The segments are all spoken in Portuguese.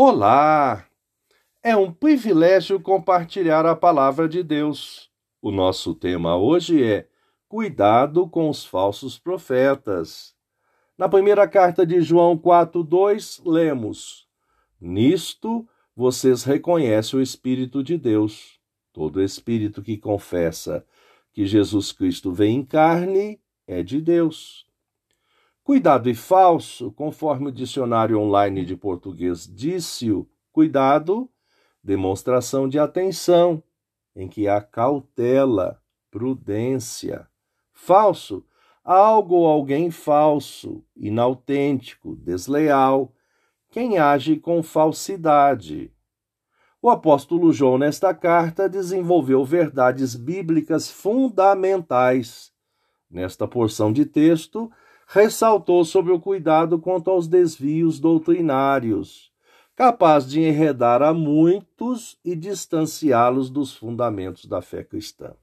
Olá! É um privilégio compartilhar a palavra de Deus. O nosso tema hoje é Cuidado com os falsos profetas. Na primeira carta de João 4:2, lemos: Nisto vocês reconhecem o espírito de Deus. Todo espírito que confessa que Jesus Cristo vem em carne é de Deus. Cuidado e falso, conforme o dicionário online de português disse-o, cuidado, demonstração de atenção, em que há cautela, prudência. Falso, algo ou alguém falso, inautêntico, desleal, quem age com falsidade. O apóstolo João, nesta carta, desenvolveu verdades bíblicas fundamentais. Nesta porção de texto, ressaltou sobre o cuidado quanto aos desvios doutrinários, capaz de enredar a muitos e distanciá-los dos fundamentos da fé cristã.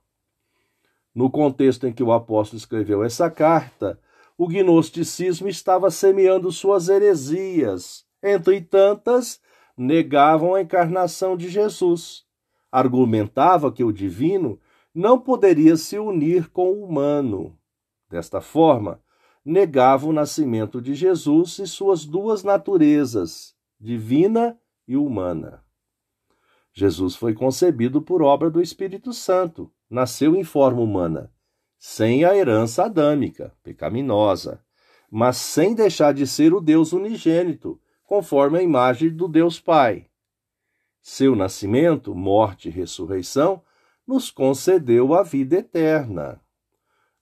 No contexto em que o apóstolo escreveu essa carta, o gnosticismo estava semeando suas heresias. Entre tantas, negavam a encarnação de Jesus. Argumentava que o divino não poderia se unir com o humano. Desta forma, negava o nascimento de Jesus e suas duas naturezas, divina e humana. Jesus foi concebido por obra do Espírito Santo, nasceu em forma humana, sem a herança adâmica, pecaminosa, mas sem deixar de ser o Deus unigênito, conforme a imagem do Deus Pai. Seu nascimento, morte e ressurreição nos concedeu a vida eterna.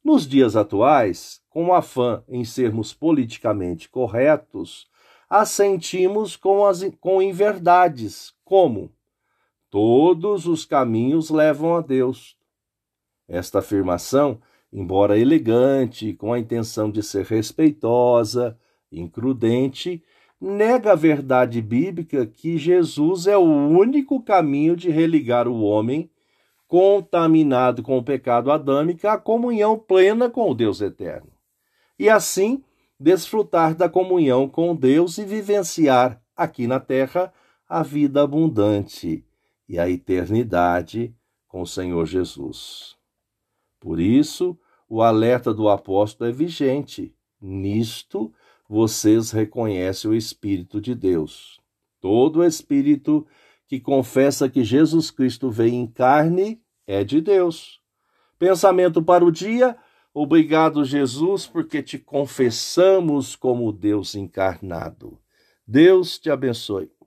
Nos dias atuais, com o afã em sermos politicamente corretos, assentimos com, as, com inverdades, como todos os caminhos levam a Deus. Esta afirmação, embora elegante, com a intenção de ser respeitosa, imprudente, nega a verdade bíblica que Jesus é o único caminho de religar o homem contaminado com o pecado adâmico, a comunhão plena com o Deus eterno. E assim, desfrutar da comunhão com Deus e vivenciar aqui na terra a vida abundante e a eternidade com o Senhor Jesus. Por isso, o alerta do apóstolo é vigente. Nisto vocês reconhecem o Espírito de Deus. Todo espírito que confessa que Jesus Cristo veio em carne é de Deus. Pensamento para o dia. Obrigado, Jesus, porque te confessamos como Deus encarnado. Deus te abençoe.